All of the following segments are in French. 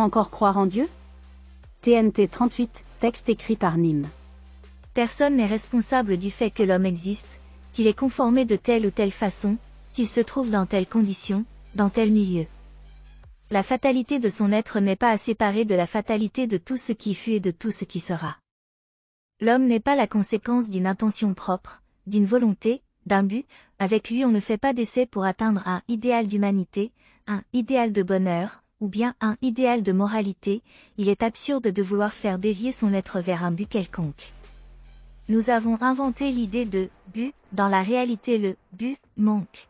Encore croire en Dieu? TNT 38, texte écrit par Nîmes. Personne n'est responsable du fait que l'homme existe, qu'il est conformé de telle ou telle façon, qu'il se trouve dans telle condition, dans tel milieu. La fatalité de son être n'est pas à séparer de la fatalité de tout ce qui fut et de tout ce qui sera. L'homme n'est pas la conséquence d'une intention propre, d'une volonté, d'un but, avec lui on ne fait pas d'essai pour atteindre un idéal d'humanité, un idéal de bonheur, ou bien un idéal de moralité, il est absurde de vouloir faire dévier son être vers un but quelconque. Nous avons inventé l'idée de but, dans la réalité le but manque.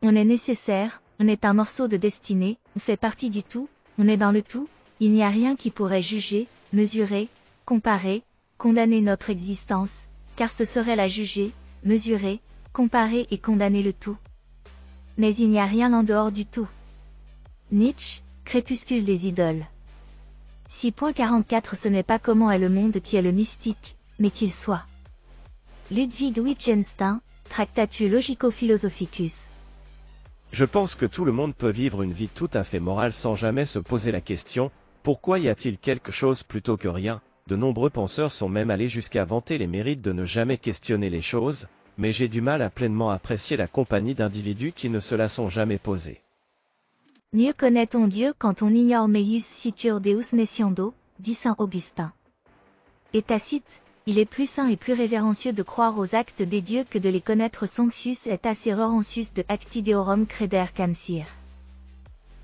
On est nécessaire, on est un morceau de destinée, on fait partie du tout, on est dans le tout, il n'y a rien qui pourrait juger, mesurer, comparer, condamner notre existence, car ce serait la juger, mesurer, comparer et condamner le tout. Mais il n'y a rien en dehors du tout. Nietzsche, Crépuscule des idoles. 6.44 Ce n'est pas comment est le monde qui est le mystique, mais qu'il soit. Ludwig Wittgenstein, Tractatus Logico-Philosophicus. Je pense que tout le monde peut vivre une vie tout à fait morale sans jamais se poser la question, pourquoi y a-t-il quelque chose plutôt que rien? De nombreux penseurs sont même allés jusqu'à vanter les mérites de ne jamais questionner les choses, mais j'ai du mal à pleinement apprécier la compagnie d'individus qui ne se la sont jamais posés. Mieux connaît-on Dieu quand on ignore meius situr Deus messiando, dit saint Augustin. Et Tacite, il est plus saint et plus révérencieux de croire aux actes des dieux que de les connaître Sonxius et Acirorencius de Acti Deorum creder cansir.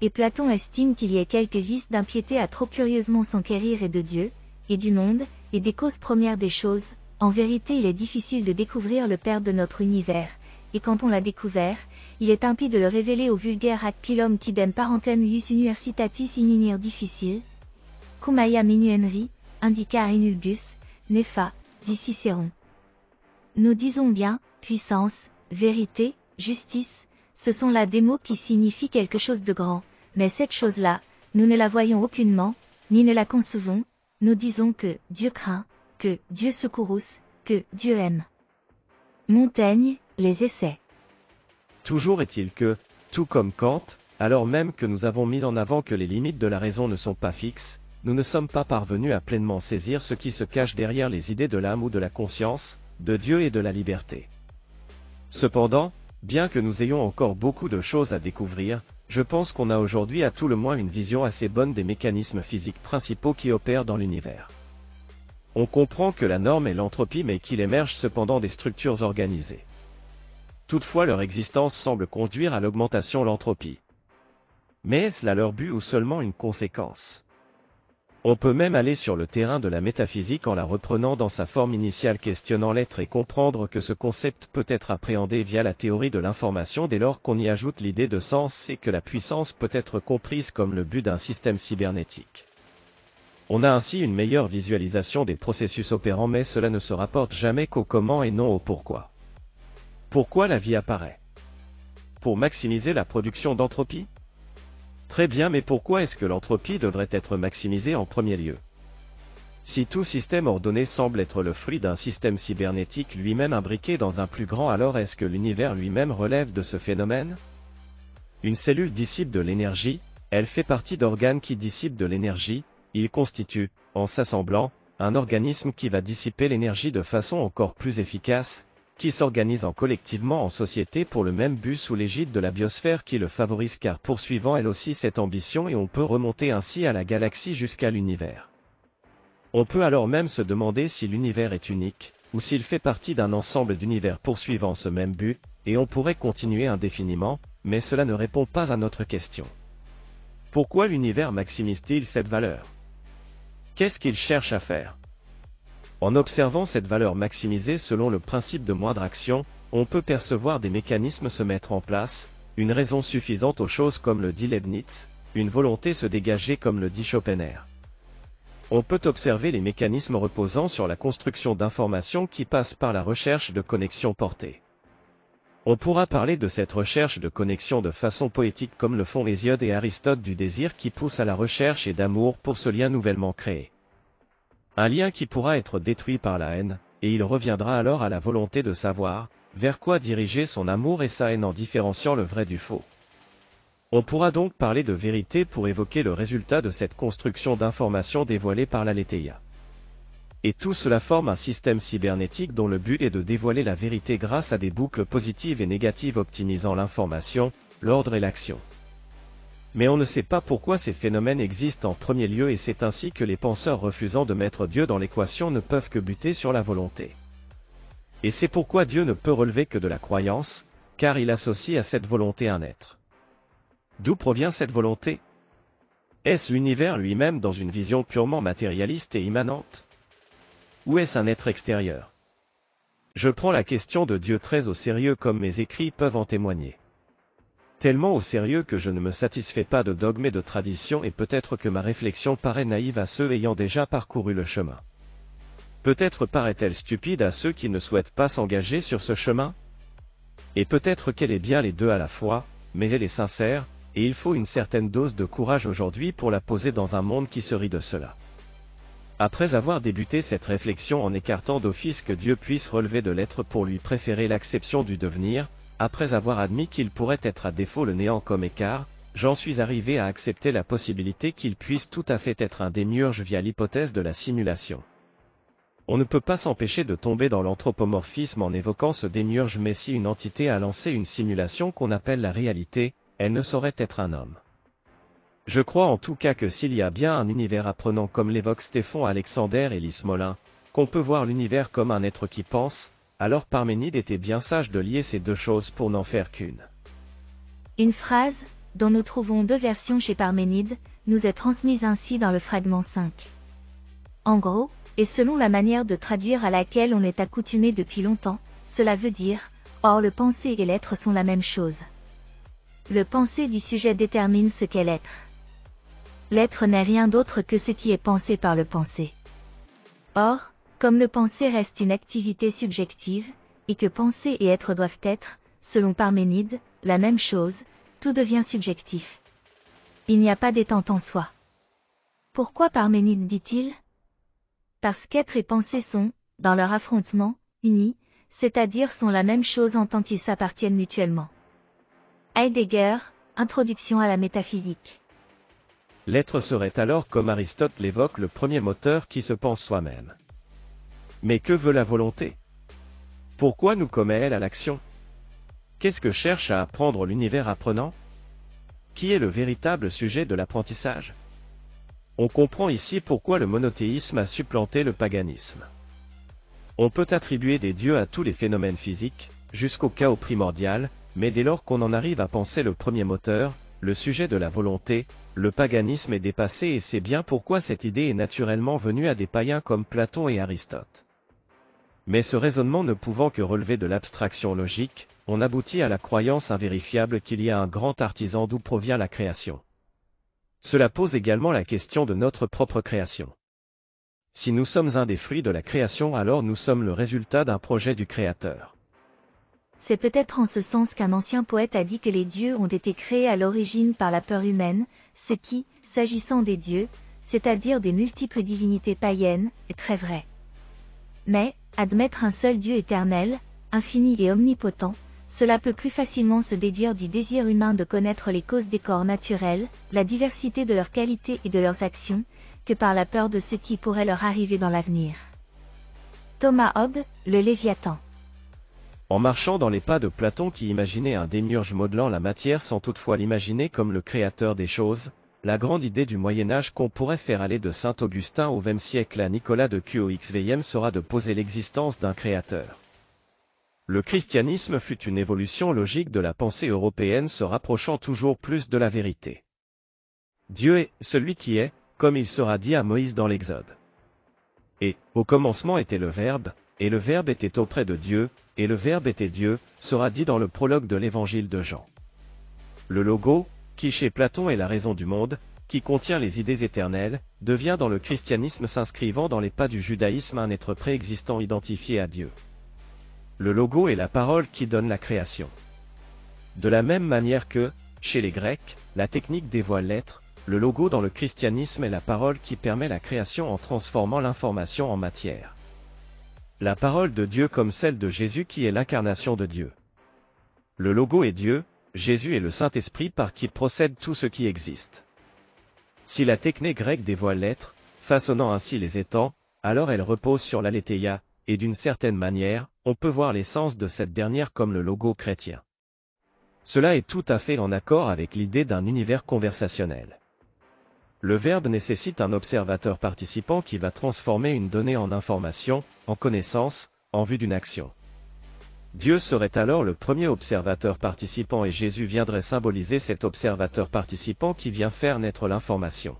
Et Platon estime qu'il y ait quelques vices d'impiété à trop curieusement s'enquérir et de Dieu, et du monde, et des causes premières des choses, en vérité il est difficile de découvrir le Père de notre univers, et quand on l'a découvert, il est impie de le révéler au vulgaire ac pilum tidem parentem ius universitatis ininir difficile. Cumaya minuenri, indica inulbus, Népha, dit Cicéron. Nous disons bien, puissance, vérité, justice, ce sont là des mots qui signifient quelque chose de grand, mais cette chose-là, nous ne la voyons aucunement, ni ne la concevons, nous disons que Dieu craint, que Dieu secourus, que Dieu aime. Montaigne, les essais. Toujours est-il que, tout comme Kant, alors même que nous avons mis en avant que les limites de la raison ne sont pas fixes, nous ne sommes pas parvenus à pleinement saisir ce qui se cache derrière les idées de l'âme ou de la conscience, de Dieu et de la liberté. Cependant, bien que nous ayons encore beaucoup de choses à découvrir, je pense qu'on a aujourd'hui à tout le moins une vision assez bonne des mécanismes physiques principaux qui opèrent dans l'univers. On comprend que la norme est l'entropie mais qu'il émerge cependant des structures organisées. Toutefois leur existence semble conduire à l'augmentation de l'entropie. Mais est-ce là leur but ou seulement une conséquence? On peut même aller sur le terrain de la métaphysique en la reprenant dans sa forme initiale questionnant l'être et comprendre que ce concept peut être appréhendé via la théorie de l'information dès lors qu'on y ajoute l'idée de sens et que la puissance peut être comprise comme le but d'un système cybernétique. On a ainsi une meilleure visualisation des processus opérants mais cela ne se rapporte jamais qu'au comment et non au pourquoi. Pourquoi la vie apparaît? Pour maximiser la production d'entropie? Très bien mais pourquoi est-ce que l'entropie devrait être maximisée en premier lieu? Si tout système ordonné semble être le fruit d'un système cybernétique lui-même imbriqué dans un plus grand alors est-ce que l'univers lui-même relève de ce phénomène? Une cellule dissipe de l'énergie, elle fait partie d'organes qui dissipent de l'énergie, il constitue, en s'assemblant, un organisme qui va dissiper l'énergie de façon encore plus efficace, qui s'organisent en collectivement en société pour le même but sous l'égide de la biosphère qui le favorise car poursuivant elle aussi cette ambition et on peut remonter ainsi à la galaxie jusqu'à l'univers. On peut alors même se demander si l'univers est unique, ou s'il fait partie d'un ensemble d'univers poursuivant ce même but, et on pourrait continuer indéfiniment, mais cela ne répond pas à notre question. Pourquoi l'univers maximise-t-il cette valeur? Qu'est-ce qu'il cherche à faire? En observant cette valeur maximisée selon le principe de moindre action, on peut percevoir des mécanismes se mettre en place, une raison suffisante aux choses comme le dit Leibniz, une volonté se dégager comme le dit Schopenhauer. On peut observer les mécanismes reposant sur la construction d'informations qui passent par la recherche de connexions portées. On pourra parler de cette recherche de connexion de façon poétique comme le font Hésiode et Aristote du désir qui pousse à la recherche et d'amour pour ce lien nouvellement créé. Un lien qui pourra être détruit par la haine, et il reviendra alors à la volonté de savoir, vers quoi diriger son amour et sa haine en différenciant le vrai du faux. On pourra donc parler de vérité pour évoquer le résultat de cette construction d'informations dévoilée par la Letéia. Et tout cela forme un système cybernétique dont le but est de dévoiler la vérité grâce à des boucles positives et négatives optimisant l'information, l'ordre et l'action. Mais on ne sait pas pourquoi ces phénomènes existent en premier lieu et c'est ainsi que les penseurs refusant de mettre Dieu dans l'équation ne peuvent que buter sur la volonté. Et c'est pourquoi Dieu ne peut relever que de la croyance, car il associe à cette volonté un être. D'où provient cette volonté? Est-ce l'univers lui-même dans une vision purement matérialiste et immanente? Ou est-ce un être extérieur? Je prends la question de Dieu très au sérieux comme mes écrits peuvent en témoigner. Tellement au sérieux que je ne me satisfais pas de dogmes et de traditions et peut-être que ma réflexion paraît naïve à ceux ayant déjà parcouru le chemin. Peut-être paraît-elle stupide à ceux qui ne souhaitent pas s'engager sur ce chemin? Et peut-être qu'elle est bien les deux à la fois, mais elle est sincère, et il faut une certaine dose de courage aujourd'hui pour la poser dans un monde qui se rit de cela. Après avoir débuté cette réflexion en écartant d'office que Dieu puisse relever de l'être pour lui préférer l'acception du devenir, après avoir admis qu'il pourrait être à défaut le néant comme écart, j'en suis arrivé à accepter la possibilité qu'il puisse tout à fait être un démiurge via l'hypothèse de la simulation. On ne peut pas s'empêcher de tomber dans l'anthropomorphisme en évoquant ce démiurge mais si une entité a lancé une simulation qu'on appelle la réalité, elle ne saurait être un homme. Je crois en tout cas que s'il y a bien un univers apprenant comme l'évoque Stéphane Alexander et Lys Molin, qu'on peut voir l'univers comme un être qui pense, alors Parménide était bien sage de lier ces deux choses pour n'en faire qu'une. Une phrase, dont nous trouvons deux versions chez Parménide, nous est transmise ainsi dans le fragment 5. En gros, et selon la manière de traduire à laquelle on est accoutumé depuis longtemps, cela veut dire, or le pensée et l'être sont la même chose. Le pensée du sujet détermine ce qu'est l'être. L'être n'est rien d'autre que ce qui est pensé par le pensée. Or, comme le penser reste une activité subjective, et que penser et être doivent être, selon Parménide, la même chose, tout devient subjectif. Il n'y a pas détente en soi. Pourquoi Parménide dit-il? Parce qu'être et penser sont, dans leur affrontement, unis, c'est-à-dire sont la même chose en tant qu'ils s'appartiennent mutuellement. Heidegger, Introduction à la métaphysique. L'être serait alors comme Aristote l'évoque le premier moteur qui se pense soi-même. Mais que veut la volonté? Pourquoi nous commet-elle à l'action? Qu'est-ce que cherche à apprendre l'univers apprenant? Qui est le véritable sujet de l'apprentissage? On comprend ici pourquoi le monothéisme a supplanté le paganisme. On peut attribuer des dieux à tous les phénomènes physiques, jusqu'au chaos primordial, mais dès lors qu'on en arrive à penser le premier moteur, le sujet de la volonté, le paganisme est dépassé et c'est bien pourquoi cette idée est naturellement venue à des païens comme Platon et Aristote. Mais ce raisonnement ne pouvant que relever de l'abstraction logique, on aboutit à la croyance invérifiable qu'il y a un grand artisan d'où provient la création. Cela pose également la question de notre propre création. Si nous sommes un des fruits de la création alors nous sommes le résultat d'un projet du Créateur. C'est peut-être en ce sens qu'un ancien poète a dit que les dieux ont été créés à l'origine par la peur humaine, ce qui, s'agissant des dieux, c'est-à-dire des multiples divinités païennes, est très vrai. Mais, admettre un seul Dieu éternel, infini et omnipotent, cela peut plus facilement se déduire du désir humain de connaître les causes des corps naturels, la diversité de leurs qualités et de leurs actions, que par la peur de ce qui pourrait leur arriver dans l'avenir. Thomas Hobbes, le Léviathan. En marchant dans les pas de Platon qui imaginait un démiurge modelant la matière sans toutefois l'imaginer comme le créateur des choses, la grande idée du Moyen Âge qu'on pourrait faire aller de Saint Augustin au XXe siècle à Nicolas de QOXVM sera de poser l'existence d'un créateur. Le christianisme fut une évolution logique de la pensée européenne se rapprochant toujours plus de la vérité. Dieu est celui qui est, comme il sera dit à Moïse dans l'Exode. Et, au commencement était le Verbe, et le Verbe était auprès de Dieu, et le Verbe était Dieu, sera dit dans le prologue de l'Évangile de Jean. Le logo, qui chez Platon est la raison du monde, qui contient les idées éternelles, devient dans le christianisme s'inscrivant dans les pas du judaïsme un être préexistant identifié à Dieu. Le logo est la parole qui donne la création. De la même manière que, chez les Grecs, la technique dévoile l'être, le logo dans le christianisme est la parole qui permet la création en transformant l'information en matière. La parole de Dieu comme celle de Jésus qui est l'incarnation de Dieu. Le logo est Dieu, Jésus et le Saint-Esprit par qui procède tout ce qui existe. Si la technique grecque dévoile l'être, façonnant ainsi les étangs, alors elle repose sur l'aletheia, et d'une certaine manière, on peut voir l'essence de cette dernière comme le logo chrétien. Cela est tout à fait en accord avec l'idée d'un univers conversationnel. Le verbe nécessite un observateur participant qui va transformer une donnée en information, en connaissance, en vue d'une action. Dieu serait alors le premier observateur participant et Jésus viendrait symboliser cet observateur participant qui vient faire naître l'information.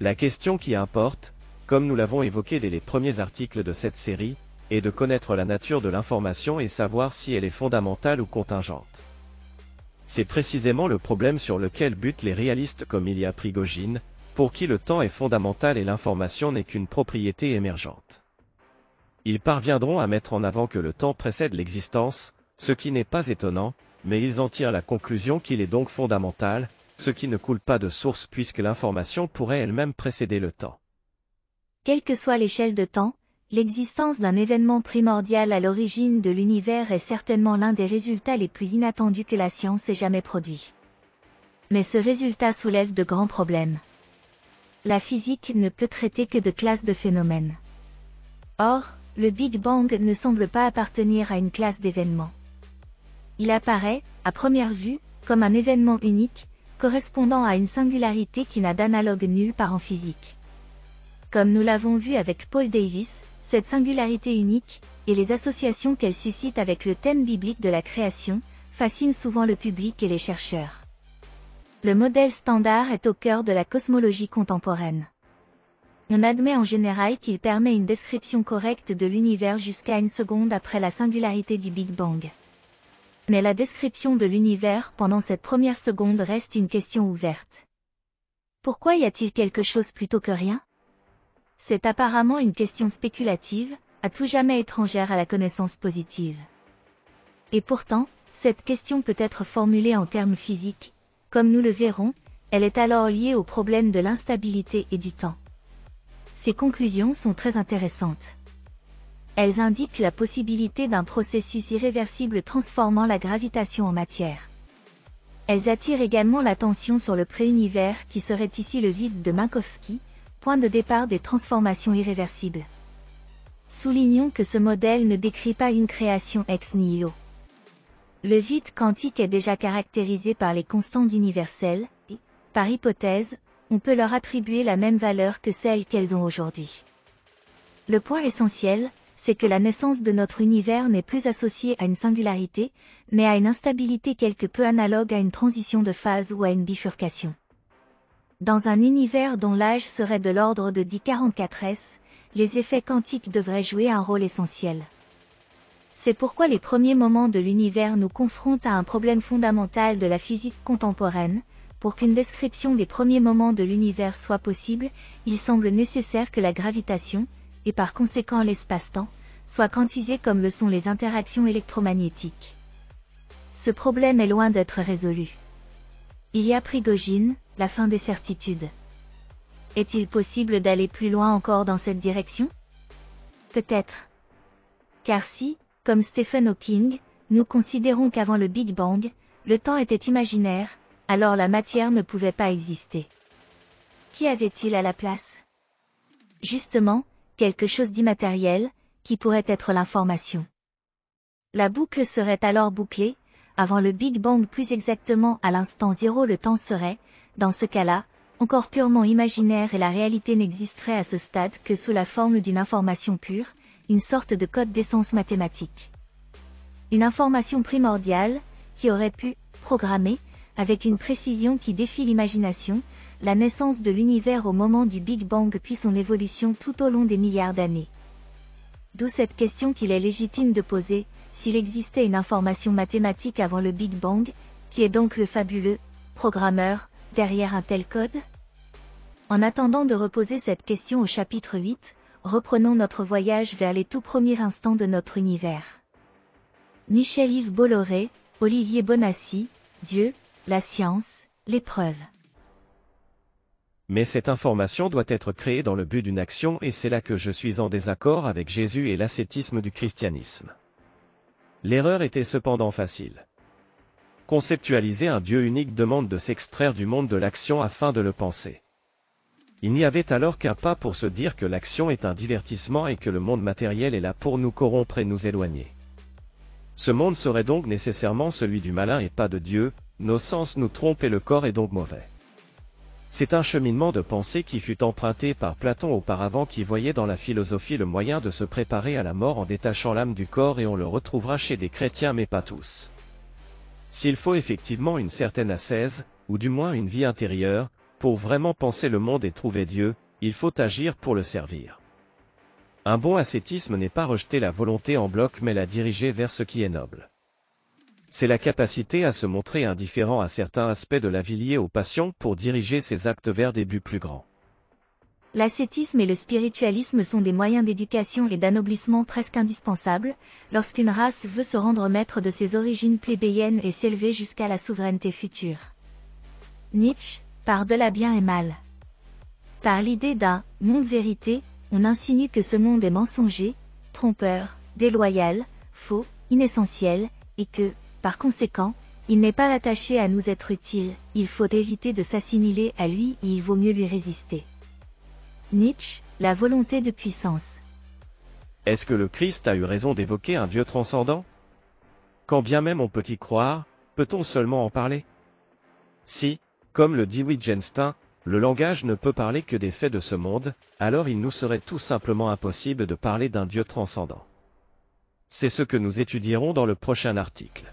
La question qui importe, comme nous l'avons évoqué dès les premiers articles de cette série, est de connaître la nature de l'information et savoir si elle est fondamentale ou contingente. C'est précisément le problème sur lequel butent les réalistes comme Ilya Prigogine, pour qui le temps est fondamental et l'information n'est qu'une propriété émergente. Ils parviendront à mettre en avant que le temps précède l'existence, ce qui n'est pas étonnant, mais ils en tirent la conclusion qu'il est donc fondamental, ce qui ne coule pas de source puisque l'information pourrait elle-même précéder le temps. Quelle que soit l'échelle de temps, l'existence d'un événement primordial à l'origine de l'univers est certainement l'un des résultats les plus inattendus que la science ait jamais produit. Mais ce résultat soulève de grands problèmes. La physique ne peut traiter que de classes de phénomènes. Or, le Big Bang ne semble pas appartenir à une classe d'événements. Il apparaît, à première vue, comme un événement unique, correspondant à une singularité qui n'a d'analogue nulle part en physique. Comme nous l'avons vu avec Paul Davis, cette singularité unique, et les associations qu'elle suscite avec le thème biblique de la création, fascinent souvent le public et les chercheurs. Le modèle standard est au cœur de la cosmologie contemporaine. On admet en général qu'il permet une description correcte de l'univers jusqu'à une seconde après la singularité du Big Bang. Mais la description de l'univers pendant cette première seconde reste une question ouverte. Pourquoi y a-t-il quelque chose plutôt que rien? C'est apparemment une question spéculative, à tout jamais étrangère à la connaissance positive. Et pourtant, cette question peut être formulée en termes physiques, comme nous le verrons, elle est alors liée au problème de l'instabilité et du temps. Ces conclusions sont très intéressantes. Elles indiquent la possibilité d'un processus irréversible transformant la gravitation en matière. Elles attirent également l'attention sur le préunivers qui serait ici le vide de Minkowski, point de départ des transformations irréversibles. Soulignons que ce modèle ne décrit pas une création ex nihilo. Le vide quantique est déjà caractérisé par les constantes universelles, et, par hypothèse, on peut leur attribuer la même valeur que celle qu'elles ont aujourd'hui. Le point essentiel, c'est que la naissance de notre univers n'est plus associée à une singularité, mais à une instabilité quelque peu analogue à une transition de phase ou à une bifurcation. Dans un univers dont l'âge serait de l'ordre de 1044s, les effets quantiques devraient jouer un rôle essentiel. C'est pourquoi les premiers moments de l'univers nous confrontent à un problème fondamental de la physique contemporaine. Pour qu'une description des premiers moments de l'univers soit possible, il semble nécessaire que la gravitation, et par conséquent l'espace-temps, soit quantisé comme le sont les interactions électromagnétiques. Ce problème est loin d'être résolu. Il y a Prigogine, la fin des certitudes. Est-il possible d'aller plus loin encore dans cette direction? Peut-être. Car si, comme Stephen Hawking, nous considérons qu'avant le Big Bang, le temps était imaginaire, alors la matière ne pouvait pas exister. Qui avait-il à la place? Justement, quelque chose d'immatériel, qui pourrait être l'information. La boucle serait alors bouclée, avant le Big Bang plus exactement à l'instant zéro le temps serait, dans ce cas-là, encore purement imaginaire et la réalité n'existerait à ce stade que sous la forme d'une information pure, une sorte de code d'essence mathématique. Une information primordiale, qui aurait pu, programmer, avec une précision qui défie l'imagination, la naissance de l'univers au moment du Big Bang puis son évolution tout au long des milliards d'années. D'où cette question qu'il est légitime de poser, s'il existait une information mathématique avant le Big Bang, qui est donc le fabuleux programmeur derrière un tel code? En attendant de reposer cette question au chapitre 8, reprenons notre voyage vers les tout premiers instants de notre univers. Michel-Yves Bolloré, Olivier Bonassi, Dieu, la science, l'épreuve. Mais cette information doit être créée dans le but d'une action et c'est là que je suis en désaccord avec Jésus et l'ascétisme du christianisme. L'erreur était cependant facile. Conceptualiser un Dieu unique demande de s'extraire du monde de l'action afin de le penser. Il n'y avait alors qu'un pas pour se dire que l'action est un divertissement et que le monde matériel est là pour nous corrompre et nous éloigner. Ce monde serait donc nécessairement celui du malin et pas de Dieu, nos sens nous trompent et le corps est donc mauvais. C'est un cheminement de pensée qui fut emprunté par Platon auparavant qui voyait dans la philosophie le moyen de se préparer à la mort en détachant l'âme du corps et on le retrouvera chez des chrétiens mais pas tous. S'il faut effectivement une certaine ascèse, ou du moins une vie intérieure, pour vraiment penser le monde et trouver Dieu, il faut agir pour le servir. Un bon ascétisme n'est pas rejeter la volonté en bloc mais la diriger vers ce qui est noble. C'est la capacité à se montrer indifférent à certains aspects de la vie liés aux passions pour diriger ses actes vers des buts plus grands. L'ascétisme et le spiritualisme sont des moyens d'éducation et d'anoblissement presque indispensables, lorsqu'une race veut se rendre maître de ses origines plébéiennes et s'élever jusqu'à la souveraineté future. Nietzsche, par-delà bien et mal. Par l'idée d'un monde vérité, on insinue que ce monde est mensonger, trompeur, déloyal, faux, inessentiel, et que, par conséquent, il n'est pas attaché à nous être utile, il faut éviter de s'assimiler à lui et il vaut mieux lui résister. Nietzsche, la volonté de puissance. Est-ce que le Christ a eu raison d'évoquer un Dieu transcendant? Quand bien même on peut y croire, peut-on seulement en parler? Si, comme le dit Wittgenstein, le langage ne peut parler que des faits de ce monde, alors il nous serait tout simplement impossible de parler d'un Dieu transcendant. C'est ce que nous étudierons dans le prochain article.